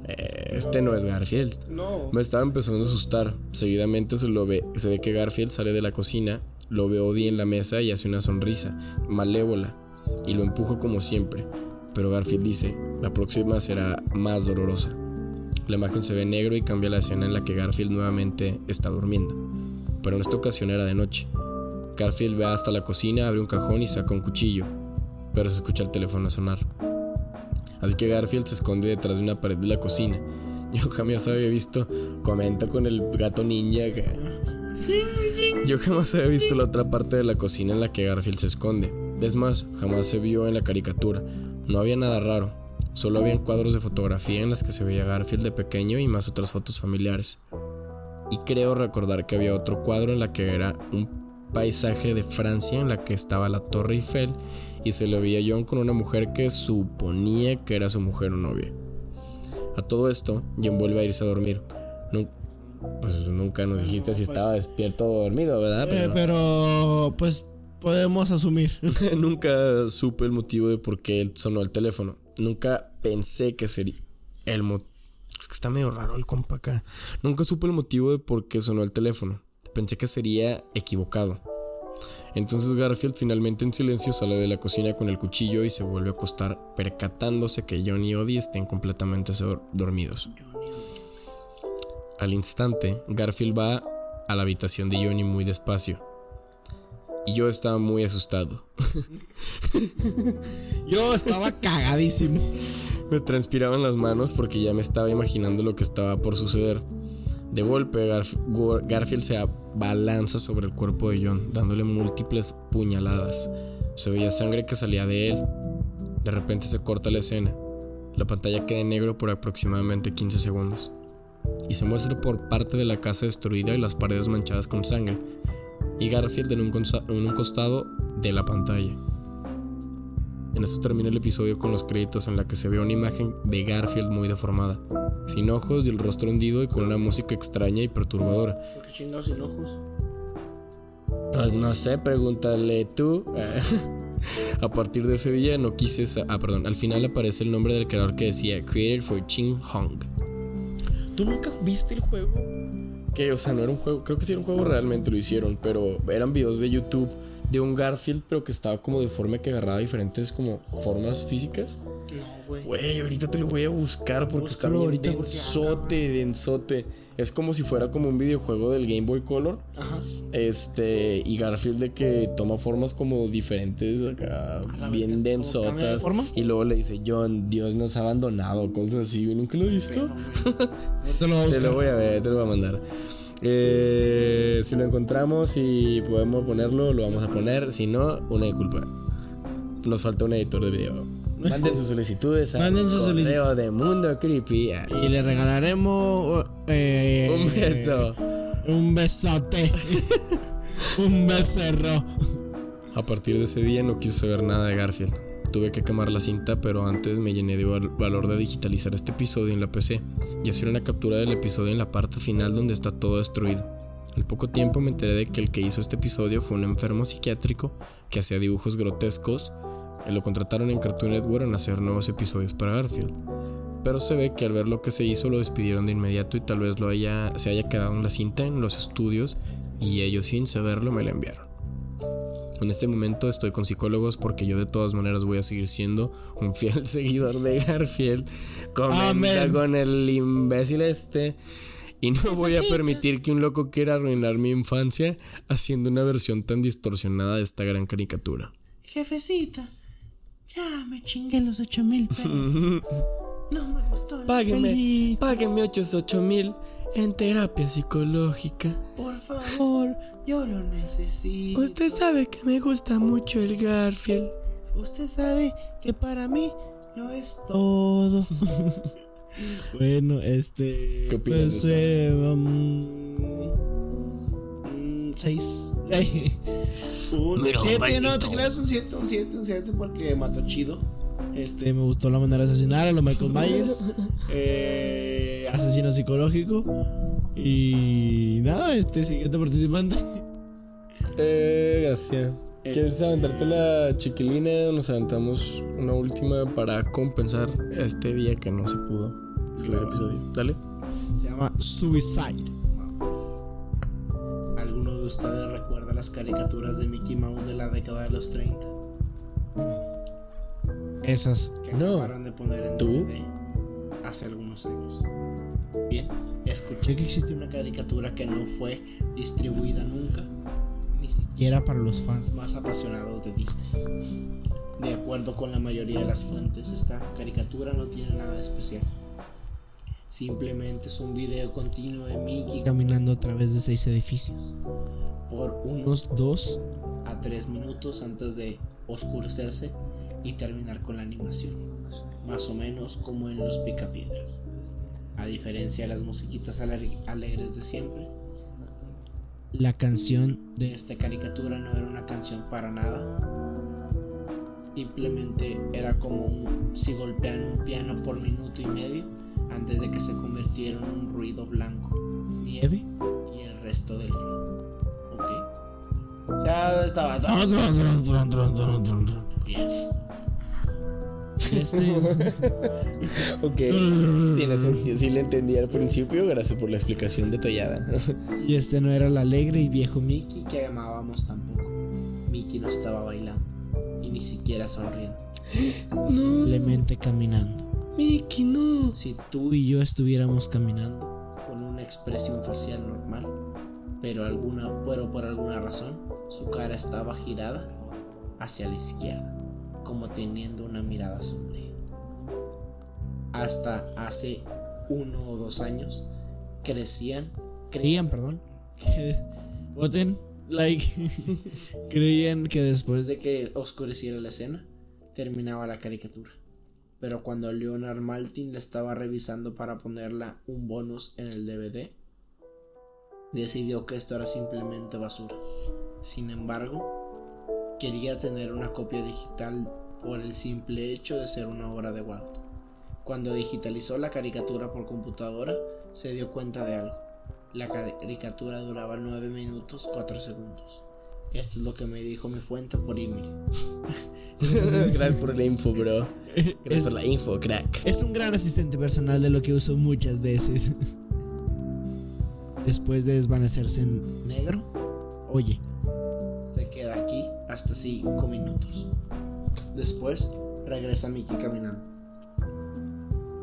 Eh, este no es Garfield. No. Me estaba empezando a asustar. Seguidamente se lo ve, se ve que Garfield sale de la cocina, lo ve Odie en la mesa y hace una sonrisa malévola y lo empuja como siempre. Pero Garfield dice, la próxima será más dolorosa. La imagen se ve negro y cambia la escena en la que Garfield nuevamente está durmiendo. Pero en esta ocasión era de noche. Garfield va hasta la cocina, abre un cajón y saca un cuchillo. Pero se escucha el teléfono sonar. Así que Garfield se esconde detrás de una pared de la cocina. Yo jamás había visto, comenta con el gato ninja. que- Yo jamás había visto la otra parte de la cocina en la que Garfield se esconde. Es más, jamás se vio en la caricatura. No había nada raro. Solo habían cuadros de fotografía en las que se veía Garfield de pequeño y más otras fotos familiares. Y creo recordar que había otro cuadro en la que era un paisaje de Francia en la que estaba la Torre Eiffel y se le veía a John con una mujer que suponía que era su mujer o novia. A todo esto, John vuelve a irse a dormir. pues nunca nos dijiste si estaba pues, despierto o dormido, ¿verdad? Eh, pero pues podemos asumir. nunca supe el motivo de por qué sonó el teléfono. Nunca pensé que sería el motivo. Es que está medio raro el compa acá. Nunca supe el motivo de por qué sonó el teléfono. Pensé que sería equivocado. Entonces Garfield finalmente en silencio sale de la cocina con el cuchillo y se vuelve a acostar percatándose que John y Odie estén completamente dormidos. Al instante, Garfield va a la habitación de Johnny muy despacio. Y yo estaba muy asustado. yo estaba cagadísimo. Me transpiraban las manos porque ya me estaba imaginando lo que estaba por suceder. De golpe, Garfield se abalanza sobre el cuerpo de John, dándole múltiples puñaladas. Se veía sangre que salía de él. De repente se corta la escena. La pantalla queda en negro por aproximadamente 15 segundos. Y se muestra por parte de la casa destruida y las paredes manchadas con sangre. Y Garfield en un, en un costado de la pantalla. En eso termina el episodio con los créditos en la que se ve una imagen de Garfield muy deformada, sin ojos y el rostro hundido y con una música extraña y perturbadora. ¿Por qué chingados sin ojos? Pues no sé, pregúntale tú. a partir de ese día no quise. Ah, perdón, al final aparece el nombre del creador que decía Created for Ching Hong. ¿Tú nunca viste el juego? Que, o sea, no era un juego, creo que sí era un juego realmente lo hicieron, pero eran videos de YouTube de un Garfield, pero que estaba como deforme, que agarraba diferentes como formas físicas. No, güey. Güey, ahorita te lo voy a buscar porque está bien densote, densote. Es como si fuera como un videojuego del Game Boy Color. Ajá. Este, y Garfield de que toma formas como diferentes, acá, bien densotas. y luego le dice, John, Dios nos ha abandonado, cosas así. ¿Nunca lo he visto? te, lo te lo voy a ver, te lo voy a mandar. Eh, si lo encontramos y podemos ponerlo, lo vamos a poner. Si no, una disculpa. Nos falta un editor de video. Manden sus solicitudes a Manden sus correo de Mundo Creepy. Y le regalaremos eh, un beso. Un besote. un becerro. A partir de ese día no quiso saber nada de Garfield. Tuve que quemar la cinta, pero antes me llené de valor de digitalizar este episodio en la PC y hacer una captura del episodio en la parte final donde está todo destruido. Al poco tiempo me enteré de que el que hizo este episodio fue un enfermo psiquiátrico que hacía dibujos grotescos lo contrataron en Cartoon Network en hacer nuevos episodios para Garfield. Pero se ve que al ver lo que se hizo lo despidieron de inmediato y tal vez lo haya, se haya quedado en la cinta en los estudios y ellos sin saberlo me la enviaron. En este momento estoy con psicólogos porque yo de todas maneras voy a seguir siendo un fiel seguidor de Garfield. Comenta con el imbécil este. Y no voy a permitir que un loco quiera arruinar mi infancia haciendo una versión tan distorsionada de esta gran caricatura. Jefecita, ya me chingué los 8 mil pesos. No me gustó. págueme, págueme 8 mil en terapia psicológica. Por favor, yo lo necesito. Usted sabe que me gusta mucho el Garfield. Usted sabe que para mí lo es todo. bueno, este. ¿Qué opinas? Pues, eh, um, seis. un siete, no, te creas un 7, un 7, un 7 porque mató chido. Este, me gustó la manera de asesinar a los Michael Myers. eh, asesino psicológico. Y nada, este siguiente participante. Eh, gracias. ¿Quieres aventarte la chiquilina? Nos aventamos una última para compensar este día que no se pudo subir el episodio. Dale. Se llama Suicide. ¿Alguno de ustedes recuerda las caricaturas de Mickey Mouse de la década de los 30? Esas que no. acabaron de poner en ¿Tú? hace algunos años. Bien, escuché que existe una caricatura que no fue distribuida nunca, ni siquiera para los fans más apasionados de Disney. De acuerdo con la mayoría de las fuentes, esta caricatura no tiene nada especial. Simplemente es un video continuo de Mickey caminando a través de seis edificios por unos 2 a 3 minutos antes de oscurecerse y terminar con la animación, más o menos como en los picapiedras. A diferencia de las musiquitas alegres de siempre, la canción de esta caricatura no era una canción para nada. Simplemente era como si golpean un piano por minuto y medio antes de que se convirtiera en un ruido blanco, nieve y el resto del film. ¿Ok? Ya estaba. Bien. Este. ok. Tiene sentido. Sí le entendí al principio. Gracias por la explicación detallada. y este no era el alegre y viejo Mickey que amábamos tampoco. Mickey no estaba bailando. Y ni siquiera sonriendo. Simplemente caminando. Mickey, no. Si tú y yo estuviéramos caminando con una expresión facial normal, pero, alguna, pero por alguna razón su cara estaba girada hacia la izquierda como teniendo una mirada sombría. Hasta hace uno o dos años crecían, creían, perdón, que voten like, creían que después de que oscureciera la escena terminaba la caricatura. Pero cuando Leonard Maltin la estaba revisando para ponerla un bonus en el DVD, decidió que esto era simplemente basura. Sin embargo, quería tener una copia digital por el simple hecho de ser una obra de Walt. Cuando digitalizó la caricatura por computadora, se dio cuenta de algo. La caricatura duraba 9 minutos 4 segundos. Esto es lo que me dijo mi fuente por email. Gracias por la info, bro. Gracias por la info, crack. Es un gran asistente personal de lo que uso muchas veces. Después de desvanecerse en negro, oye, hasta 5 minutos. Después regresa Mickey caminando.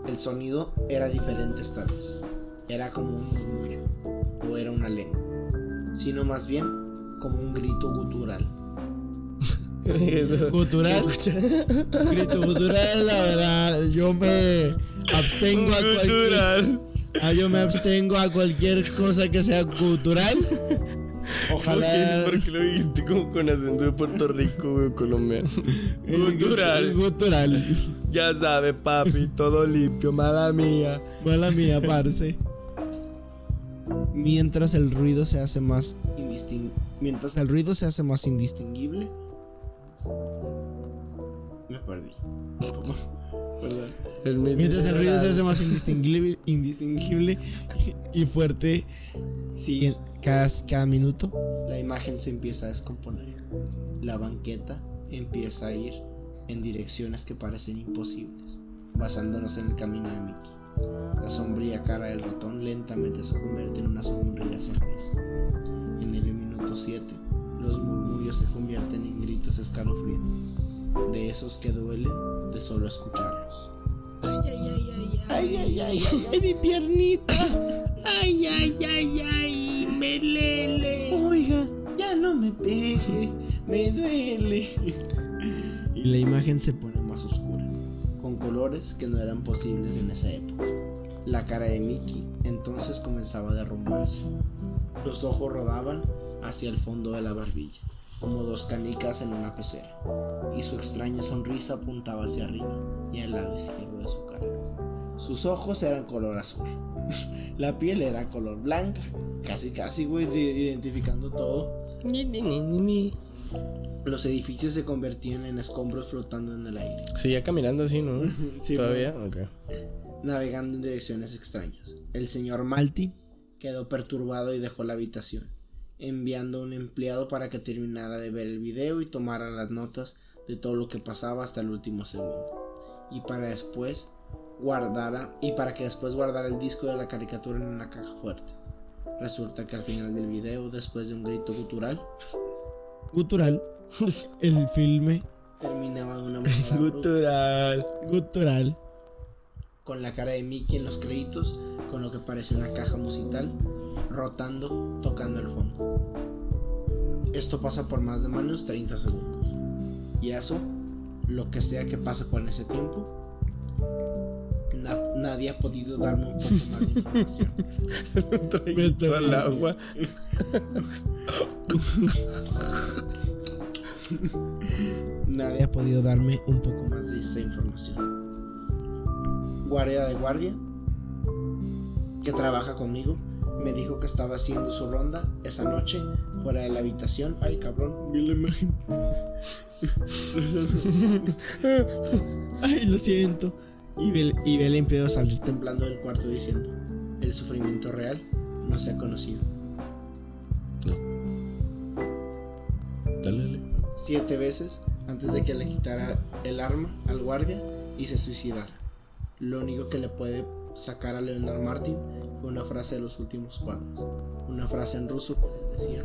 El sonido era diferente esta vez. Era como un murmullo, o era una lengua, sino más bien como un grito gutural. gutural, grito gutural, la verdad, yo me abstengo a cualquier, ah, yo me abstengo a cualquier cosa que sea gutural. Ojalá. ¿Por qué lo dijiste como con acento de Puerto Rico, colombiano? Gutural. Gutural. Ya sabe, papi, todo limpio, mala mía. Mala mía, parce. Mientras el ruido se hace más indistinguible. Mientras el ruido se hace más indistinguible. Me perdí. Mientras el ruido se hace más indistinguible, indistinguible y fuerte. Sí cada, minuto la imagen se empieza a descomponer. La banqueta empieza a ir en direcciones que parecen imposibles, basándonos en el camino de Mickey. La sombría cara del ratón lentamente se convierte en una sombría sonrisa. En el minuto 7, los murmullos se convierten en gritos escalofriantes, de esos que duelen de solo escucharlos. Ay, ay, ay, ay, ay, ay, ay, ay, ay, mi piernita. Ay, ay, ay, Oiga, ya no me pegue, me duele. Y la imagen se pone más oscura, con colores que no eran posibles en esa época. La cara de Mickey entonces comenzaba a derrumbarse. Los ojos rodaban hacia el fondo de la barbilla, como dos canicas en una pecera, y su extraña sonrisa apuntaba hacia arriba y al lado izquierdo de su cara. Sus ojos eran color azul, la piel era color blanca Casi, casi, güey, identificando todo. Los edificios se convertían en escombros flotando en el aire. Seguía caminando así, ¿no? sí, Todavía, ok. Navegando en direcciones extrañas. El señor Malti quedó perturbado y dejó la habitación, enviando a un empleado para que terminara de ver el video y tomara las notas de todo lo que pasaba hasta el último segundo. Y para después guardara y para que después guardara el disco de la caricatura en una caja fuerte. Resulta que al final del video, después de un grito gutural, gutural, el filme terminaba de una manera gutural, gutural, con la cara de Mickey en los créditos, con lo que parece una caja musical, rotando, tocando el fondo. Esto pasa por más de menos 30 segundos. Y eso, lo que sea que pase por ese tiempo, nadie ha podido darme un poco más de información. Meto al agua. nadie ha podido darme un poco más de esta información. Guardia de guardia, que trabaja conmigo, Me dijo que estaba haciendo su ronda esa noche fuera de la habitación. Ay, cabrón, vi la imagen. Ay, lo siento. Y y al empleado salir temblando del cuarto diciendo, el sufrimiento real no se ha conocido. Dale, dale. Siete veces antes de que le quitara el arma al guardia y se suicidara. Lo único que le puede sacar a Leonard Martin fue una frase de los últimos cuadros. Una frase en ruso que les decía,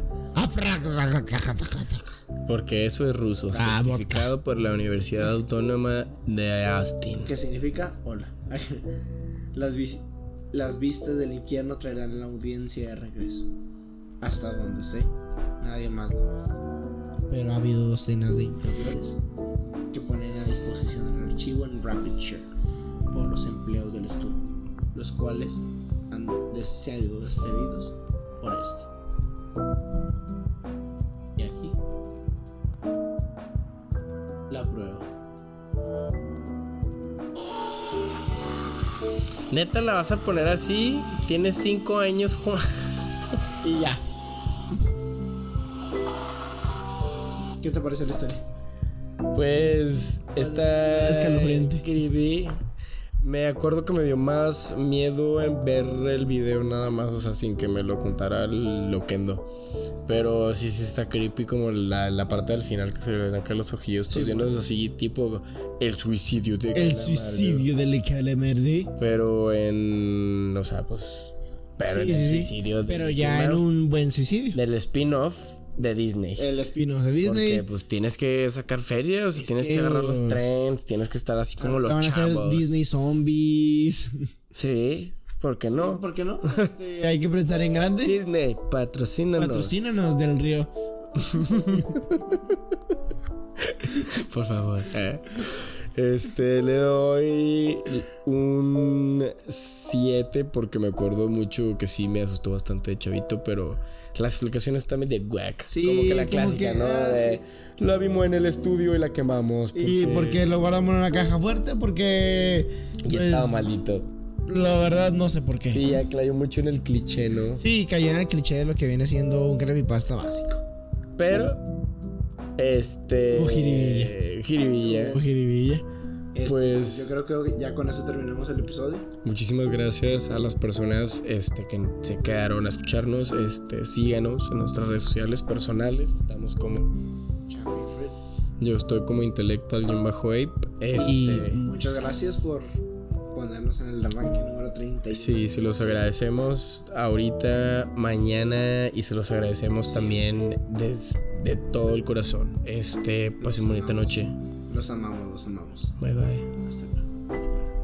Porque eso es ruso, Ah, certificado por la Universidad Autónoma de Austin. que significa hola. las, vis- las vistas del infierno traerán la audiencia de regreso. Hasta donde sé, nadie más la ha visto. Pero ha habido docenas de inferiores que ponen a disposición el archivo en RapidShare por los empleados del estudio, los cuales han sido despedidos por esto. Y aquí la prueba. Neta, la vas a poner así. Tienes cinco años, Juan. Y ya. ¿Qué te parece la historia? Pues está Escalofriante. creepy. Me acuerdo que me dio más miedo en ver el video nada más, o sea, sin que me lo contara el loquendo. Pero sí, sí está creepy como la, la parte del final que se le ven acá los ojillos todos llenos así, tipo el suicidio de El Calamardo. suicidio del Calamardo. Pero en, o sea, pues, pero en Sí, el sí, sí. suicidio de Pero ya en un buen suicidio. del spin-off de Disney. El espino de Disney. Porque pues tienes que sacar feria, o sea, Es tienes que, que- agarrar los trends, tienes que estar así como los Van a ser chavos. Disney zombies. Sí, ¿por qué no? ¿Por qué no? Este, hay que prestar en grande. Disney, patrocínanos. Patrocínanos del río. Por favor. Eh. Este, le doy un 7 porque me acuerdo mucho que sí me asustó bastante de chavito, pero la explicación está medio guac. Sí, como que la como clásica, que, ¿no? ah, De, La vimos en el estudio y la quemamos. ¿Y por qué lo guardamos en una caja fuerte? Porque. Y pues, estaba maldito. La verdad, no sé por qué. Sí, ya cayó mucho en el cliché, ¿no? Sí, cayó en el cliché de lo que viene siendo un creepypasta básico. Pero, este. Jiribilla. jiribilla. O jiribilla. Este, Pues- Yo creo que ya con eso terminamos el episodio. Muchísimas gracias a las personas este, que se quedaron a escucharnos. Este, síganos en nuestras redes sociales personales. Estamos como. Yo estoy como intelectual-ape. Este. Y muchas gracias por ponernos en el arranque número 30. Sí, se los agradecemos ahorita, mañana y se los agradecemos también de, de todo el corazón. Este, pasen bonita noche. Los amamos, los amamos. Bye bye. Hasta luego.